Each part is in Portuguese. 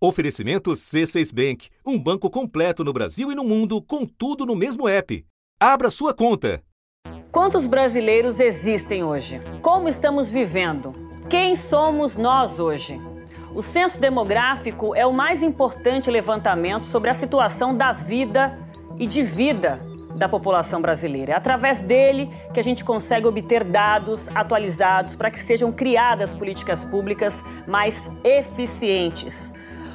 Oferecimento C6 Bank, um banco completo no Brasil e no mundo, com tudo no mesmo app. Abra sua conta. Quantos brasileiros existem hoje? Como estamos vivendo? Quem somos nós hoje? O censo demográfico é o mais importante levantamento sobre a situação da vida e de vida da população brasileira. É através dele que a gente consegue obter dados atualizados para que sejam criadas políticas públicas mais eficientes.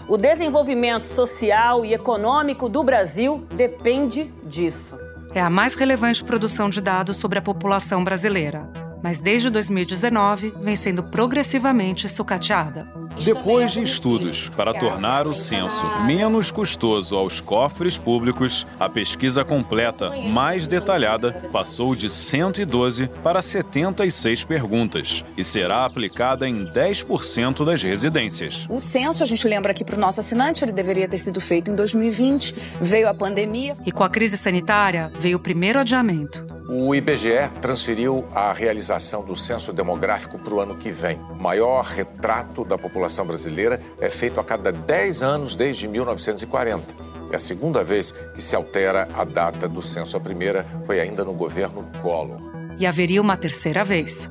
O desenvolvimento social e econômico do Brasil depende disso. É a mais relevante produção de dados sobre a população brasileira, mas desde 2019 vem sendo progressivamente sucateada. Depois de estudos para tornar o censo menos custoso aos cofres públicos, a pesquisa completa, mais detalhada, passou de 112 para 76 perguntas e será aplicada em 10% das residências. O censo, a gente lembra aqui para o nosso assinante, ele deveria ter sido feito em 2020, veio a pandemia. E com a crise sanitária, veio o primeiro adiamento. O IBGE transferiu a realização do censo demográfico para o ano que vem. O maior retrato da população brasileira é feito a cada 10 anos desde 1940. É a segunda vez que se altera a data do censo. A primeira foi ainda no governo Collor. E haveria uma terceira vez.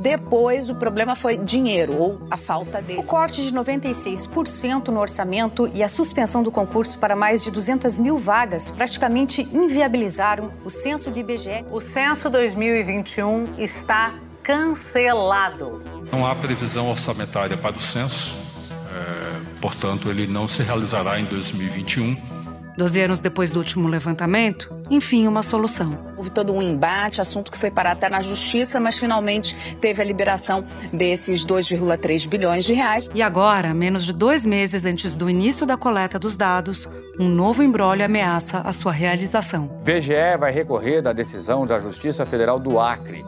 Depois, o problema foi dinheiro ou a falta dele. O corte de 96% no orçamento e a suspensão do concurso para mais de 200 mil vagas praticamente inviabilizaram o censo do IBGE. O censo 2021 está cancelado. Não há previsão orçamentária para o censo, é, portanto, ele não se realizará em 2021. Doze anos depois do último levantamento, enfim, uma solução. Houve todo um embate, assunto que foi parar até na justiça, mas finalmente teve a liberação desses 2,3 bilhões de reais. E agora, menos de dois meses antes do início da coleta dos dados, um novo embrólio ameaça a sua realização. O BGE vai recorrer da decisão da Justiça Federal do Acre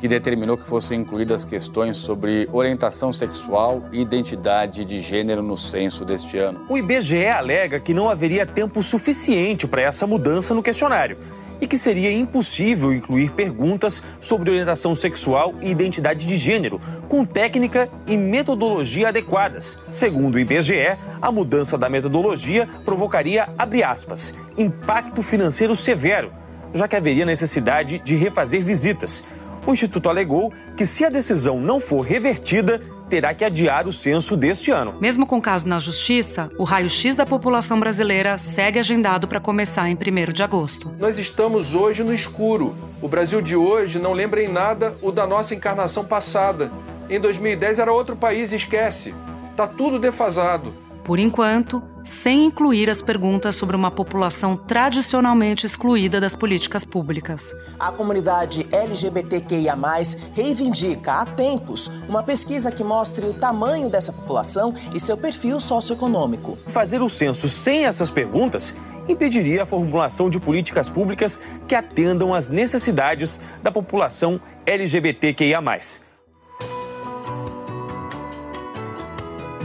que determinou que fossem incluídas questões sobre orientação sexual e identidade de gênero no censo deste ano. O IBGE alega que não haveria tempo suficiente para essa mudança no questionário e que seria impossível incluir perguntas sobre orientação sexual e identidade de gênero, com técnica e metodologia adequadas. Segundo o IBGE, a mudança da metodologia provocaria, aspas, impacto financeiro severo, já que haveria necessidade de refazer visitas o Instituto alegou que, se a decisão não for revertida, terá que adiar o censo deste ano. Mesmo com o caso na Justiça, o raio-x da população brasileira segue agendado para começar em 1 de agosto. Nós estamos hoje no escuro. O Brasil de hoje não lembra em nada o da nossa encarnação passada. Em 2010 era outro país, esquece. Tá tudo defasado por enquanto, sem incluir as perguntas sobre uma população tradicionalmente excluída das políticas públicas. A comunidade LGBTQIA, reivindica há tempos uma pesquisa que mostre o tamanho dessa população e seu perfil socioeconômico. Fazer o censo sem essas perguntas impediria a formulação de políticas públicas que atendam às necessidades da população LGBTQIA.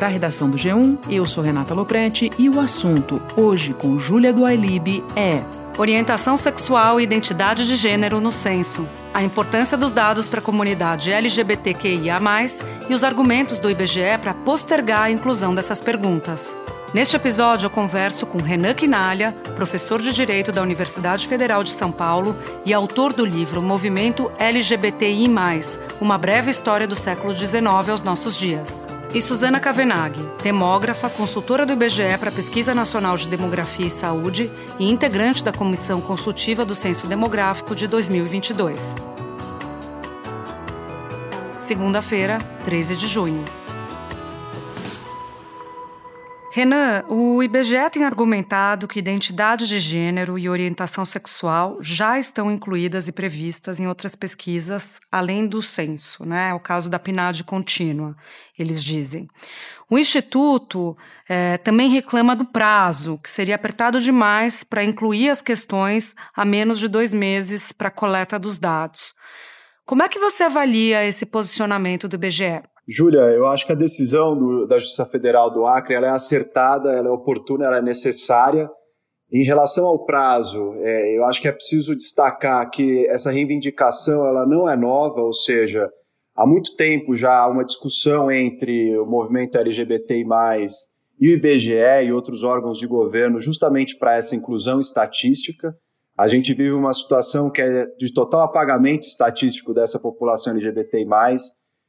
Da redação do G1, eu sou Renata Loprete e o assunto, hoje com Júlia do Ailib, é Orientação sexual e identidade de gênero no censo. A importância dos dados para a comunidade LGBTQIA, e os argumentos do IBGE para postergar a inclusão dessas perguntas. Neste episódio, eu converso com Renan Quinalha, professor de Direito da Universidade Federal de São Paulo e autor do livro Movimento LGBTI, uma breve história do século XIX aos nossos dias e Suzana Kavenag, demógrafa, consultora do IBGE para Pesquisa Nacional de Demografia e Saúde e integrante da Comissão Consultiva do Censo Demográfico de 2022. Segunda-feira, 13 de junho. Renan, o IBGE tem argumentado que identidade de gênero e orientação sexual já estão incluídas e previstas em outras pesquisas, além do censo, né? O caso da PNAD contínua, eles dizem. O Instituto é, também reclama do prazo, que seria apertado demais para incluir as questões a menos de dois meses para coleta dos dados. Como é que você avalia esse posicionamento do IBGE? Júlia, eu acho que a decisão do, da Justiça Federal do Acre ela é acertada, ela é oportuna, ela é necessária. Em relação ao prazo, é, eu acho que é preciso destacar que essa reivindicação ela não é nova, ou seja, há muito tempo já há uma discussão entre o movimento LGBTI+, e o IBGE e outros órgãos de governo justamente para essa inclusão estatística. A gente vive uma situação que é de total apagamento estatístico dessa população LGBTI+,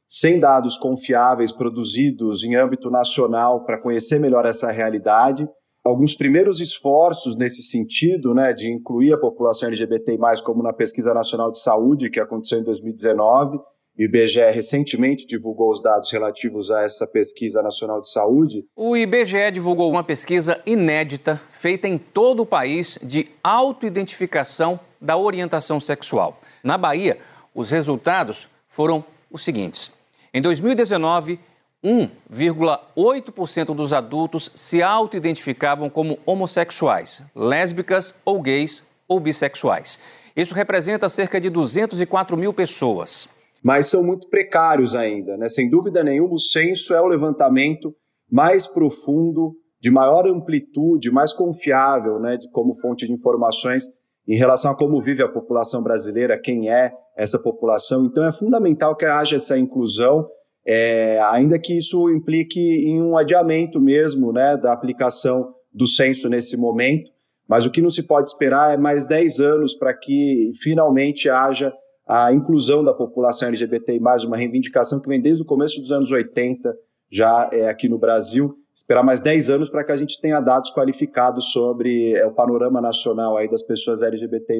sem dados confiáveis produzidos em âmbito nacional para conhecer melhor essa realidade. Alguns primeiros esforços nesse sentido, né, de incluir a população LGBTI+, como na Pesquisa Nacional de Saúde, que aconteceu em 2019, e o IBGE recentemente divulgou os dados relativos a essa pesquisa nacional de saúde. O IBGE divulgou uma pesquisa inédita feita em todo o país de autoidentificação da orientação sexual. Na Bahia, os resultados foram os seguintes: em 2019, 1,8% dos adultos se auto-identificavam como homossexuais, lésbicas ou gays ou bissexuais. Isso representa cerca de 204 mil pessoas. Mas são muito precários ainda, né? Sem dúvida nenhuma, o censo é o levantamento mais profundo, de maior amplitude, mais confiável, né, de, como fonte de informações em relação a como vive a população brasileira, quem é essa população. Então é fundamental que haja essa inclusão, é, ainda que isso implique em um adiamento mesmo né, da aplicação do censo nesse momento. Mas o que não se pode esperar é mais 10 anos para que finalmente haja a inclusão da população LGBTI, uma reivindicação que vem desde o começo dos anos 80, já é, aqui no Brasil esperar mais 10 anos para que a gente tenha dados qualificados sobre é, o panorama nacional aí das pessoas LGBTI+.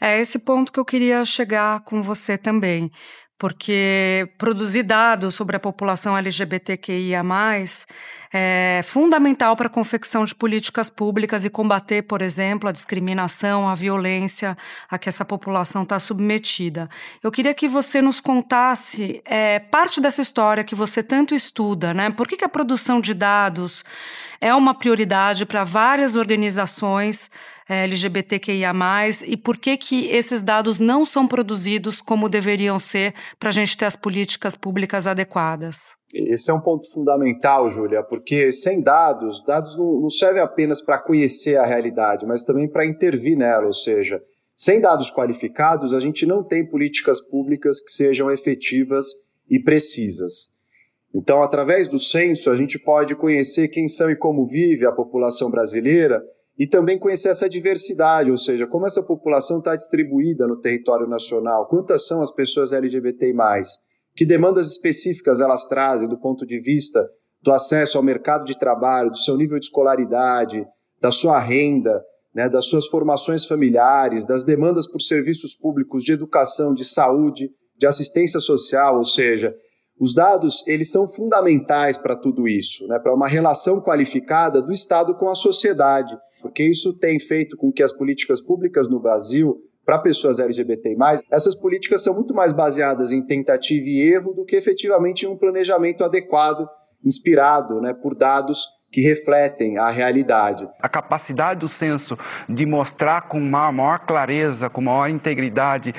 É esse ponto que eu queria chegar com você também, porque produzir dados sobre a população LGBTQIA+, é fundamental para a confecção de políticas públicas e combater, por exemplo, a discriminação, a violência a que essa população está submetida. Eu queria que você nos contasse é, parte dessa história que você tanto estuda, né? Por que, que a produção de dados é uma prioridade para várias organizações LGBTQIA+, e por que que esses dados não são produzidos como deveriam ser para a gente ter as políticas públicas adequadas? Esse é um ponto fundamental, Júlia, porque sem dados, dados não servem apenas para conhecer a realidade, mas também para intervir nela, ou seja, sem dados qualificados, a gente não tem políticas públicas que sejam efetivas e precisas. Então, através do censo, a gente pode conhecer quem são e como vive a população brasileira e também conhecer essa diversidade, ou seja, como essa população está distribuída no território nacional, quantas são as pessoas LGBTI, que demandas específicas elas trazem do ponto de vista do acesso ao mercado de trabalho, do seu nível de escolaridade, da sua renda, né, das suas formações familiares, das demandas por serviços públicos de educação, de saúde, de assistência social, ou seja, os dados eles são fundamentais para tudo isso, né, para uma relação qualificada do Estado com a sociedade, porque isso tem feito com que as políticas públicas no Brasil para pessoas LGBTI+, essas políticas são muito mais baseadas em tentativa e erro do que efetivamente em um planejamento adequado, inspirado né, por dados que refletem a realidade. A capacidade do censo de mostrar com maior clareza, com maior integridade,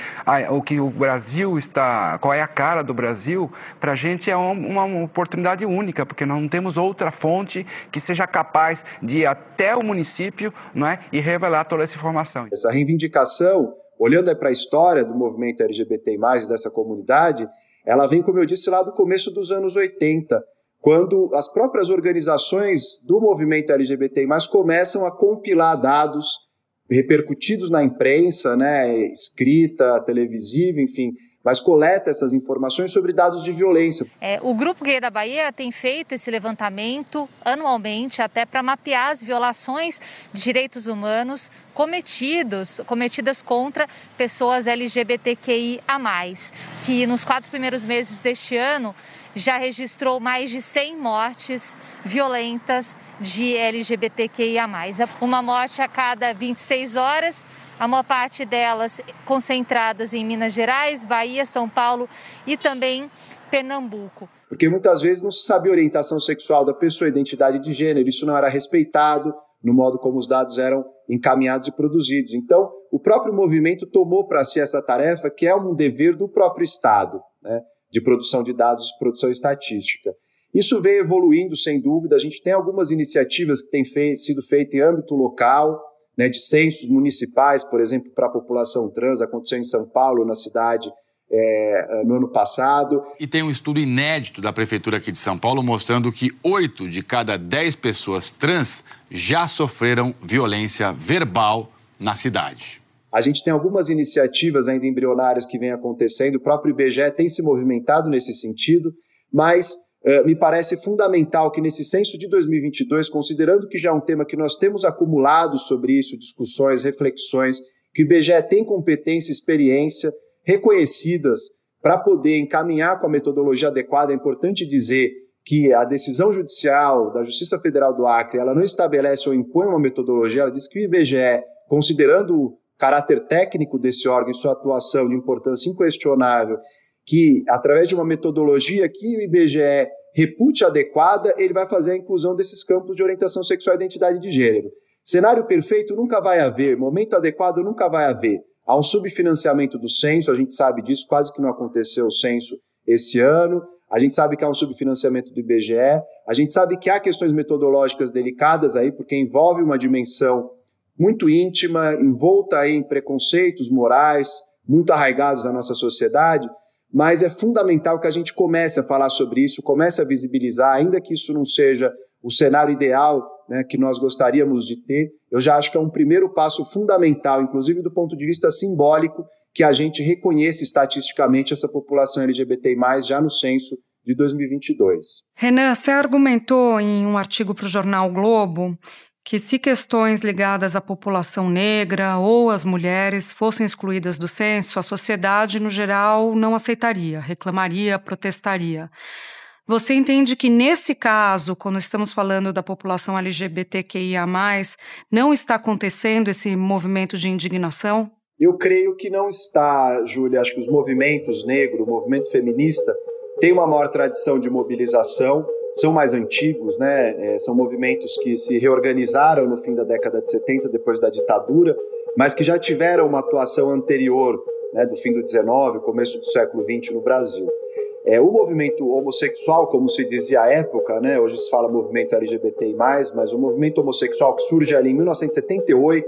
o que o Brasil está, qual é a cara do Brasil, para a gente é uma, uma oportunidade única, porque nós não temos outra fonte que seja capaz de ir até o município não é, e revelar toda essa informação. Essa reivindicação, olhando para a história do movimento LGBT+, dessa comunidade, ela vem, como eu disse, lá do começo dos anos 80, quando as próprias organizações do movimento LGBT começam a compilar dados repercutidos na imprensa, né, escrita, televisiva, enfim, mas coleta essas informações sobre dados de violência. É, o Grupo Gay da Bahia tem feito esse levantamento anualmente até para mapear as violações de direitos humanos cometidos, cometidas contra pessoas LGBTQIA+, que nos quatro primeiros meses deste ano já registrou mais de 100 mortes violentas de LGBTQIA. Uma morte a cada 26 horas, a maior parte delas concentradas em Minas Gerais, Bahia, São Paulo e também Pernambuco. Porque muitas vezes não se sabe a orientação sexual da pessoa, identidade de gênero, isso não era respeitado no modo como os dados eram encaminhados e produzidos. Então, o próprio movimento tomou para si essa tarefa, que é um dever do próprio Estado. Né? De produção de dados, produção estatística. Isso vem evoluindo, sem dúvida. A gente tem algumas iniciativas que têm fei sido feitas em âmbito local, né, de censos municipais, por exemplo, para a população trans, aconteceu em São Paulo, na cidade é, no ano passado. E tem um estudo inédito da Prefeitura aqui de São Paulo mostrando que oito de cada dez pessoas trans já sofreram violência verbal na cidade. A gente tem algumas iniciativas ainda embrionárias que vêm acontecendo, o próprio IBGE tem se movimentado nesse sentido, mas uh, me parece fundamental que nesse censo de 2022, considerando que já é um tema que nós temos acumulado sobre isso, discussões, reflexões, que o IBGE tem competência experiência reconhecidas para poder encaminhar com a metodologia adequada. É importante dizer que a decisão judicial da Justiça Federal do Acre, ela não estabelece ou impõe uma metodologia, ela diz que o IBGE, considerando caráter técnico desse órgão e sua atuação de importância inquestionável, que através de uma metodologia que o IBGE repute adequada, ele vai fazer a inclusão desses campos de orientação sexual e identidade de gênero. Cenário perfeito nunca vai haver, momento adequado nunca vai haver. Há um subfinanciamento do censo, a gente sabe disso, quase que não aconteceu o censo esse ano. A gente sabe que há um subfinanciamento do IBGE, a gente sabe que há questões metodológicas delicadas aí, porque envolve uma dimensão muito íntima, envolta em preconceitos morais muito arraigados na nossa sociedade, mas é fundamental que a gente comece a falar sobre isso, comece a visibilizar, ainda que isso não seja o cenário ideal né, que nós gostaríamos de ter, eu já acho que é um primeiro passo fundamental, inclusive do ponto de vista simbólico, que a gente reconheça estatisticamente essa população LGBT+, já no censo de 2022. Renan, você argumentou em um artigo para o jornal Globo que se questões ligadas à população negra ou às mulheres fossem excluídas do censo, a sociedade, no geral, não aceitaria, reclamaria, protestaria. Você entende que, nesse caso, quando estamos falando da população LGBTQIA, não está acontecendo esse movimento de indignação? Eu creio que não está, Júlia. Acho que os movimentos negro, o movimento feminista, tem uma maior tradição de mobilização, são mais antigos, né? É, são movimentos que se reorganizaram no fim da década de 70, depois da ditadura, mas que já tiveram uma atuação anterior, né, do fim do 19, começo do século 20 no Brasil. É, o movimento homossexual, como se dizia à época, né, hoje se fala movimento LGBTI+, mas o movimento homossexual que surge ali em 1978,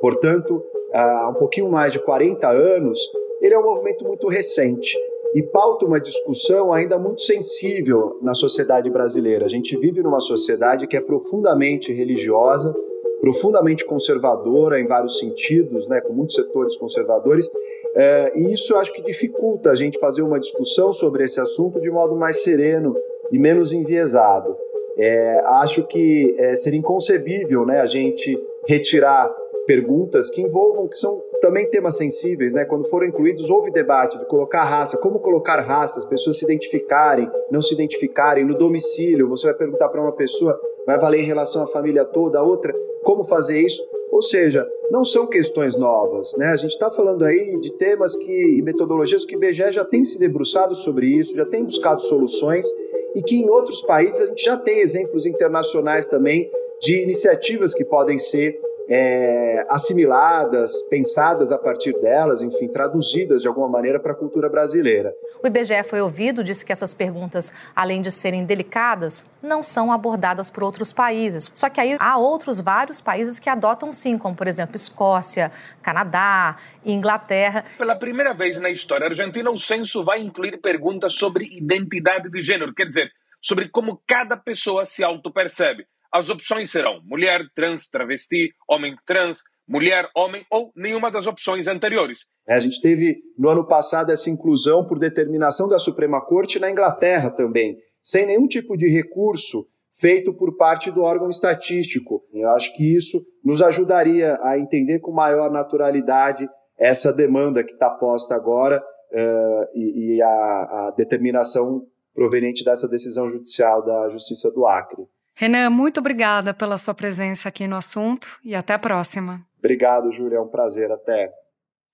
portanto, há um pouquinho mais de 40 anos, ele é um movimento muito recente e pauta uma discussão ainda muito sensível na sociedade brasileira. A gente vive numa sociedade que é profundamente religiosa, profundamente conservadora em vários sentidos, né, com muitos setores conservadores, é, e isso acho que dificulta a gente fazer uma discussão sobre esse assunto de modo mais sereno e menos enviesado. É, acho que é, seria inconcebível né, a gente retirar perguntas que envolvam, que são também temas sensíveis, né? Quando foram incluídos, houve debate de colocar raça, como colocar raça, as pessoas se identificarem, não se identificarem no domicílio. Você vai perguntar para uma pessoa, vai valer em relação à família toda, a outra, como fazer isso? Ou seja, não são questões novas, né? A gente está falando aí de temas que e metodologias que o IBGE já tem se debruçado sobre isso, já tem buscado soluções e que em outros países a gente já tem exemplos internacionais também de iniciativas que podem ser é, assimiladas, pensadas a partir delas, enfim, traduzidas de alguma maneira para a cultura brasileira. O IBGE foi ouvido, disse que essas perguntas, além de serem delicadas, não são abordadas por outros países. Só que aí há outros vários países que adotam sim, como por exemplo Escócia, Canadá, Inglaterra. Pela primeira vez na história argentina, o censo vai incluir perguntas sobre identidade de gênero, quer dizer, sobre como cada pessoa se autopercebe. As opções serão mulher, trans, travesti, homem trans, mulher, homem ou nenhuma das opções anteriores. É, a gente teve no ano passado essa inclusão por determinação da Suprema Corte na Inglaterra também, sem nenhum tipo de recurso feito por parte do órgão estatístico. Eu acho que isso nos ajudaria a entender com maior naturalidade essa demanda que está posta agora uh, e, e a, a determinação proveniente dessa decisão judicial da Justiça do Acre. Renan, muito obrigada pela sua presença aqui no assunto e até a próxima. Obrigado, Júlia, é um prazer. Até.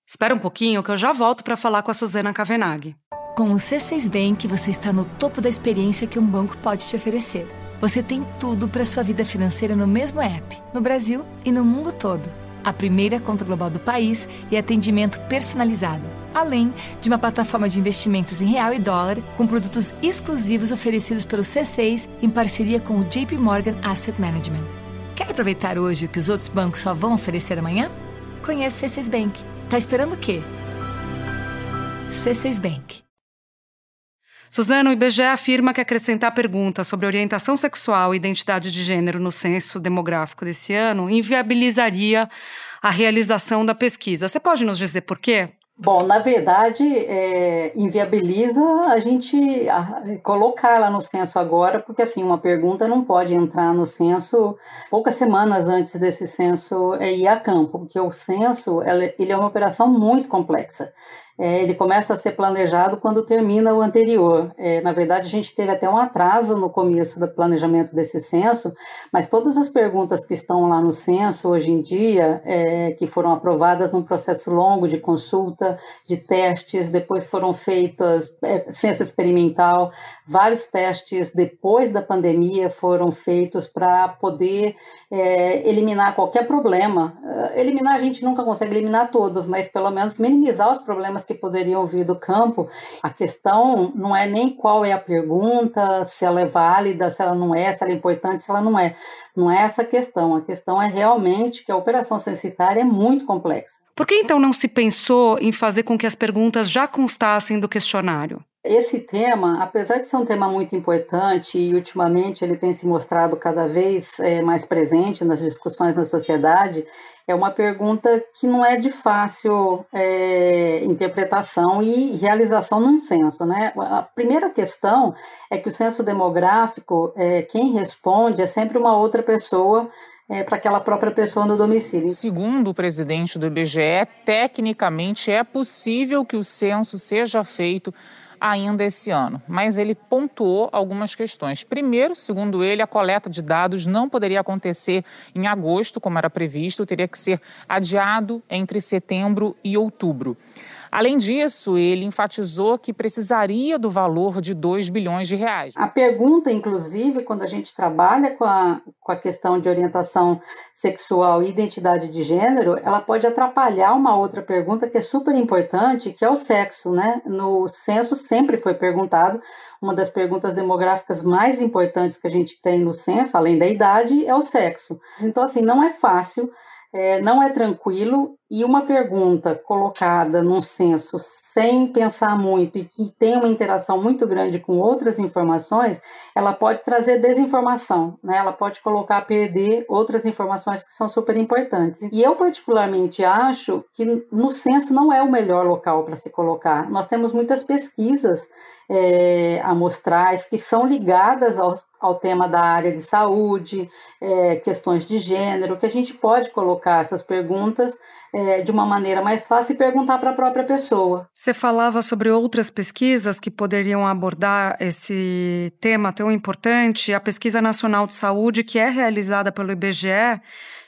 Espera um pouquinho que eu já volto para falar com a Suzana Cavenaghi. Com o C6 Bank, você está no topo da experiência que um banco pode te oferecer. Você tem tudo para sua vida financeira no mesmo app, no Brasil e no mundo todo a primeira conta global do país e atendimento personalizado, além de uma plataforma de investimentos em real e dólar com produtos exclusivos oferecidos pelo C6 em parceria com o JP Morgan Asset Management. Quer aproveitar hoje o que os outros bancos só vão oferecer amanhã? Conheça o C6 Bank. Tá esperando o quê? C6 Bank. Suzano, o IBGE afirma que acrescentar perguntas sobre orientação sexual e identidade de gênero no censo demográfico desse ano inviabilizaria a realização da pesquisa. Você pode nos dizer por quê? Bom, na verdade, é, inviabiliza a gente colocar ela no censo agora, porque assim, uma pergunta não pode entrar no censo poucas semanas antes desse censo é, ir a campo, porque o censo ele é uma operação muito complexa é, ele começa a ser planejado quando termina o anterior. É, na verdade, a gente teve até um atraso no começo do planejamento desse censo, mas todas as perguntas que estão lá no censo hoje em dia, é, que foram aprovadas num processo longo de consulta, de testes, depois foram feitas é, censo experimental, vários testes depois da pandemia foram feitos para poder é, eliminar qualquer problema. É, eliminar a gente nunca consegue eliminar todos, mas pelo menos minimizar os problemas que poderiam vir do campo, a questão não é nem qual é a pergunta, se ela é válida, se ela não é, se ela é importante, se ela não é. Não é essa a questão. A questão é realmente que a operação censitária é muito complexa. Por que então não se pensou em fazer com que as perguntas já constassem do questionário? Esse tema, apesar de ser um tema muito importante e ultimamente ele tem se mostrado cada vez é, mais presente nas discussões na sociedade, é uma pergunta que não é de fácil é, interpretação e realização num censo. Né? A primeira questão é que o censo demográfico, é, quem responde é sempre uma outra pessoa é, para aquela própria pessoa no domicílio. Segundo o presidente do IBGE, tecnicamente é possível que o censo seja feito ainda esse ano, mas ele pontuou algumas questões. Primeiro, segundo ele, a coleta de dados não poderia acontecer em agosto, como era previsto, teria que ser adiado entre setembro e outubro. Além disso, ele enfatizou que precisaria do valor de 2 bilhões de reais. A pergunta, inclusive, quando a gente trabalha com a, com a questão de orientação sexual e identidade de gênero, ela pode atrapalhar uma outra pergunta que é super importante, que é o sexo, né? No censo sempre foi perguntado, uma das perguntas demográficas mais importantes que a gente tem no censo, além da idade, é o sexo. Então, assim, não é fácil é, não é tranquilo e uma pergunta colocada num censo sem pensar muito e que tem uma interação muito grande com outras informações, ela pode trazer desinformação, né? Ela pode colocar a perder outras informações que são super importantes. E eu particularmente acho que no censo não é o melhor local para se colocar. Nós temos muitas pesquisas é, amostrais que são ligadas ao, ao tema da área de saúde, é, questões de gênero, que a gente pode colocar essas perguntas é, de uma maneira mais fácil e perguntar para a própria pessoa. Você falava sobre outras pesquisas que poderiam abordar esse tema tão importante. A Pesquisa Nacional de Saúde, que é realizada pelo IBGE,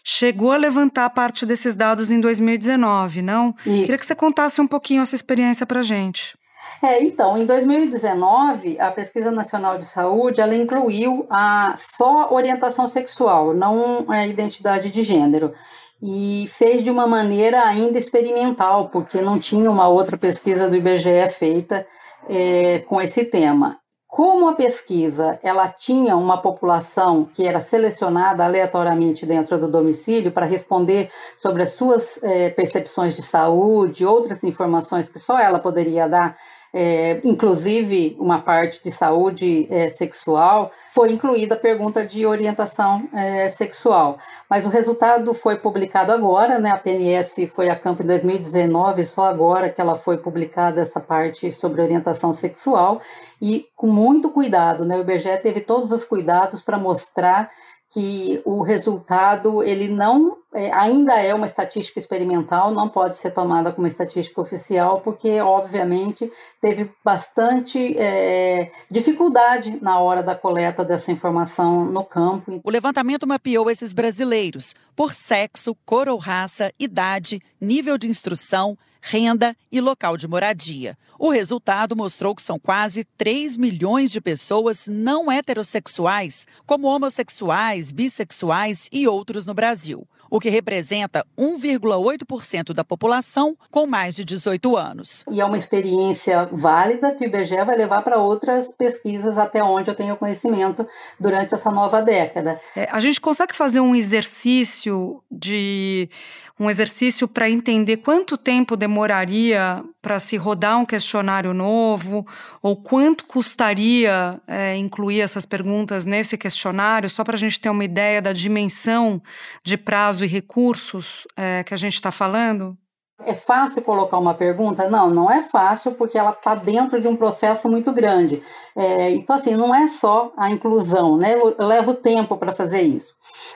chegou a levantar parte desses dados em 2019, não? Isso. Queria que você contasse um pouquinho essa experiência para a gente. É, então, em 2019, a Pesquisa Nacional de Saúde, ela incluiu a só orientação sexual, não a identidade de gênero. E fez de uma maneira ainda experimental, porque não tinha uma outra pesquisa do IBGE feita é, com esse tema. Como a pesquisa ela tinha uma população que era selecionada aleatoriamente dentro do domicílio para responder sobre as suas é, percepções de saúde, outras informações que só ela poderia dar é, inclusive uma parte de saúde é, sexual, foi incluída a pergunta de orientação é, sexual. Mas o resultado foi publicado agora, né? A PNS foi a campo em 2019, só agora que ela foi publicada essa parte sobre orientação sexual e com muito cuidado, né? O IBGE teve todos os cuidados para mostrar que o resultado ele não é, ainda é uma estatística experimental, não pode ser tomada como estatística oficial, porque obviamente teve bastante é, dificuldade na hora da coleta dessa informação no campo. O levantamento mapeou esses brasileiros por sexo, cor ou raça, idade, nível de instrução, renda e local de moradia. O resultado mostrou que são quase 3 milhões de pessoas não heterossexuais, como homossexuais, bissexuais e outros no Brasil o que representa 1,8% da população com mais de 18 anos. E é uma experiência válida que o IBGE vai levar para outras pesquisas até onde eu tenho conhecimento durante essa nova década. É, a gente consegue fazer um exercício de um exercício para entender quanto tempo demoraria para se rodar um questionário novo? Ou quanto custaria é, incluir essas perguntas nesse questionário? Só para a gente ter uma ideia da dimensão de prazo e recursos é, que a gente está falando? É fácil colocar uma pergunta? Não, não é fácil porque ela está dentro de um processo muito grande. É, então, assim, não é só a inclusão, né? Eu, levo tempo para fazer isso.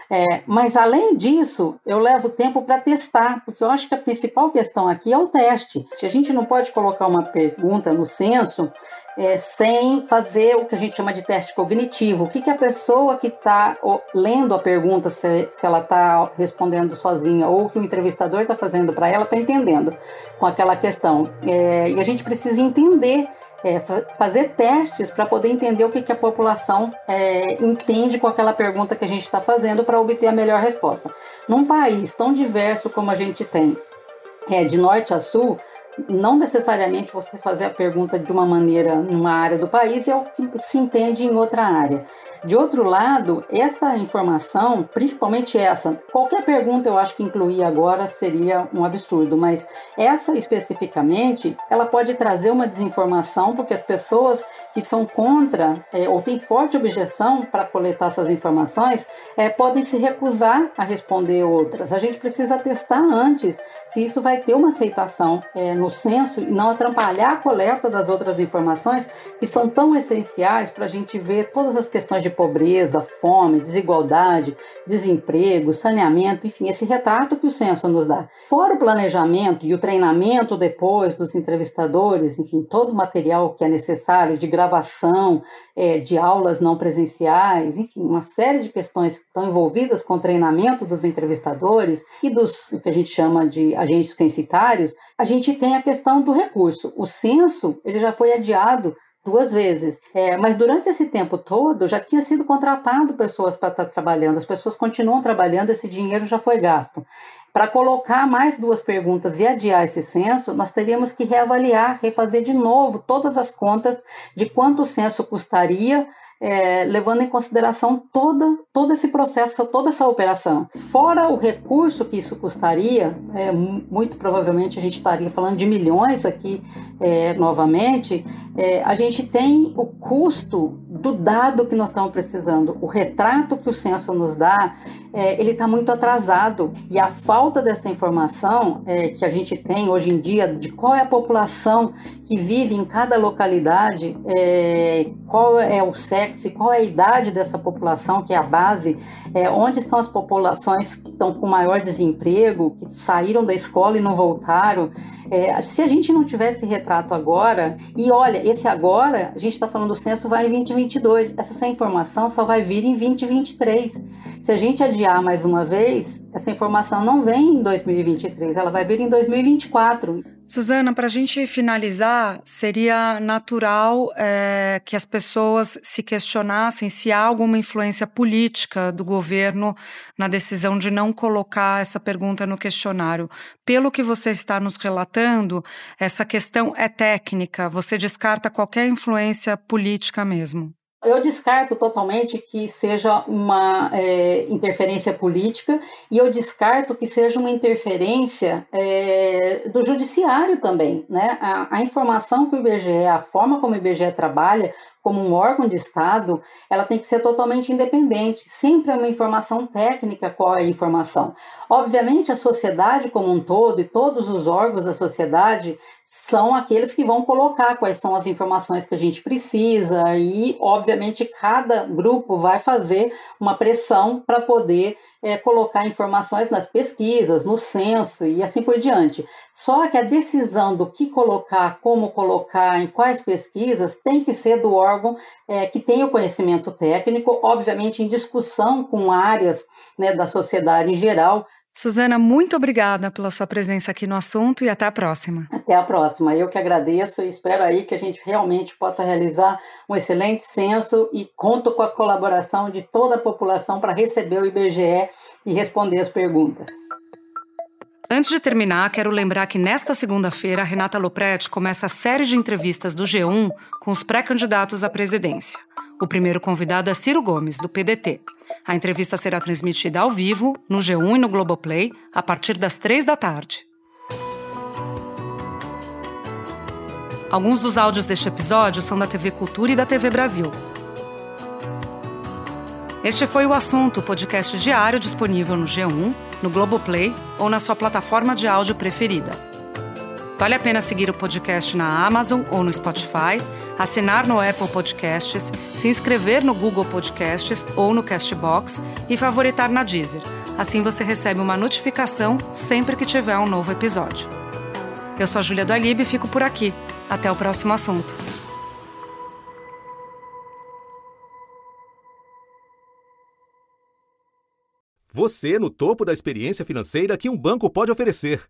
É, mas, além disso, eu levo tempo para testar, porque eu acho que a principal questão aqui é o teste. A gente não pode colocar uma pergunta no censo é, sem fazer o que a gente chama de teste cognitivo. O que, que a pessoa que está lendo a pergunta, se, se ela está respondendo sozinha ou o que o entrevistador está fazendo para ela, está entendendo com aquela questão. É, e a gente precisa entender é, fazer testes para poder entender o que, que a população é, entende com aquela pergunta que a gente está fazendo para obter a melhor resposta. Num país tão diverso como a gente tem, é, de norte a sul, não necessariamente você fazer a pergunta de uma maneira numa área do país é o que se entende em outra área. De outro lado, essa informação, principalmente essa, qualquer pergunta eu acho que incluir agora seria um absurdo, mas essa especificamente, ela pode trazer uma desinformação, porque as pessoas que são contra é, ou têm forte objeção para coletar essas informações é, podem se recusar a responder outras. A gente precisa testar antes se isso vai ter uma aceitação é, no censo e não atrapalhar a coleta das outras informações que são tão essenciais para a gente ver todas as questões de pobreza, fome, desigualdade, desemprego, saneamento, enfim, esse retrato que o censo nos dá. Fora o planejamento e o treinamento depois dos entrevistadores, enfim, todo o material que é necessário de gravação, é, de aulas não presenciais, enfim, uma série de questões que estão envolvidas com o treinamento dos entrevistadores e dos o que a gente chama de agentes censitários, a gente tem a questão do recurso. O censo ele já foi adiado duas vezes. É, mas durante esse tempo todo já tinha sido contratado pessoas para estar tá trabalhando, as pessoas continuam trabalhando, esse dinheiro já foi gasto. Para colocar mais duas perguntas e adiar esse censo, nós teríamos que reavaliar, refazer de novo todas as contas de quanto o censo custaria é, levando em consideração toda, todo esse processo, toda essa operação. Fora o recurso que isso custaria, é, muito provavelmente a gente estaria falando de milhões aqui é, novamente, é, a gente tem o custo do dado que nós estamos precisando. O retrato que o censo nos dá, é, ele está muito atrasado e a falta dessa informação é, que a gente tem hoje em dia de qual é a população que vive em cada localidade, qual é o sexo sexo, qual é a idade dessa população, que é a base, é, onde estão as populações que estão com maior desemprego, que saíram da escola e não voltaram. É, se a gente não tivesse retrato agora, e olha, esse agora, a gente está falando do censo vai em 2022, essa informação só vai vir em 2023. Se a gente adiar mais uma vez, essa informação não vem em 2023, ela vai vir em 2024. Suzana, para a gente finalizar, seria natural é, que as pessoas se questionassem se há alguma influência política do governo na decisão de não colocar essa pergunta no questionário. Pelo que você está nos relatando, essa questão é técnica, você descarta qualquer influência política mesmo. Eu descarto totalmente que seja uma é, interferência política e eu descarto que seja uma interferência é, do judiciário também. Né? A, a, informação que o IBGE, a forma como o IBGE trabalha, como um órgão de Estado, ela tem que ser totalmente independente. Sempre é uma informação técnica qual é a informação. Obviamente, a sociedade como um todo e todos os órgãos da sociedade são aqueles que vão colocar quais são as informações que a gente precisa e, obviamente, cada grupo vai fazer uma pressão para poder é, colocar informações nas pesquisas, no censo e assim por diante. Só que a decisão do que colocar, como colocar, em quais pesquisas, tem que ser do órgão é, que tem o conhecimento técnico, obviamente em discussão com áreas né, da sociedade em geral, Suzana, muito obrigada pela sua presença aqui no assunto e até a próxima. Até a próxima. Eu que agradeço e espero aí que a gente realmente possa realizar um excelente censo e conto com a colaboração de toda a população para receber o IBGE e responder as perguntas. Antes de terminar, quero lembrar que nesta segunda-feira, Renata Lopretti começa a série de entrevistas do G1 com os pré-candidatos à presidência. O primeiro convidado é Ciro Gomes, do PDT. A entrevista será transmitida ao vivo, no G1 e no Globoplay, a partir das três da tarde. Alguns dos áudios deste episódio são da TV Cultura e da TV Brasil. Este foi o assunto, podcast diário disponível no G1, no Globoplay ou na sua plataforma de áudio preferida. Vale a pena seguir o podcast na Amazon ou no Spotify, assinar no Apple Podcasts, se inscrever no Google Podcasts ou no Castbox e favoritar na Deezer. Assim você recebe uma notificação sempre que tiver um novo episódio. Eu sou a Júlia do e fico por aqui. Até o próximo assunto. Você no topo da experiência financeira que um banco pode oferecer.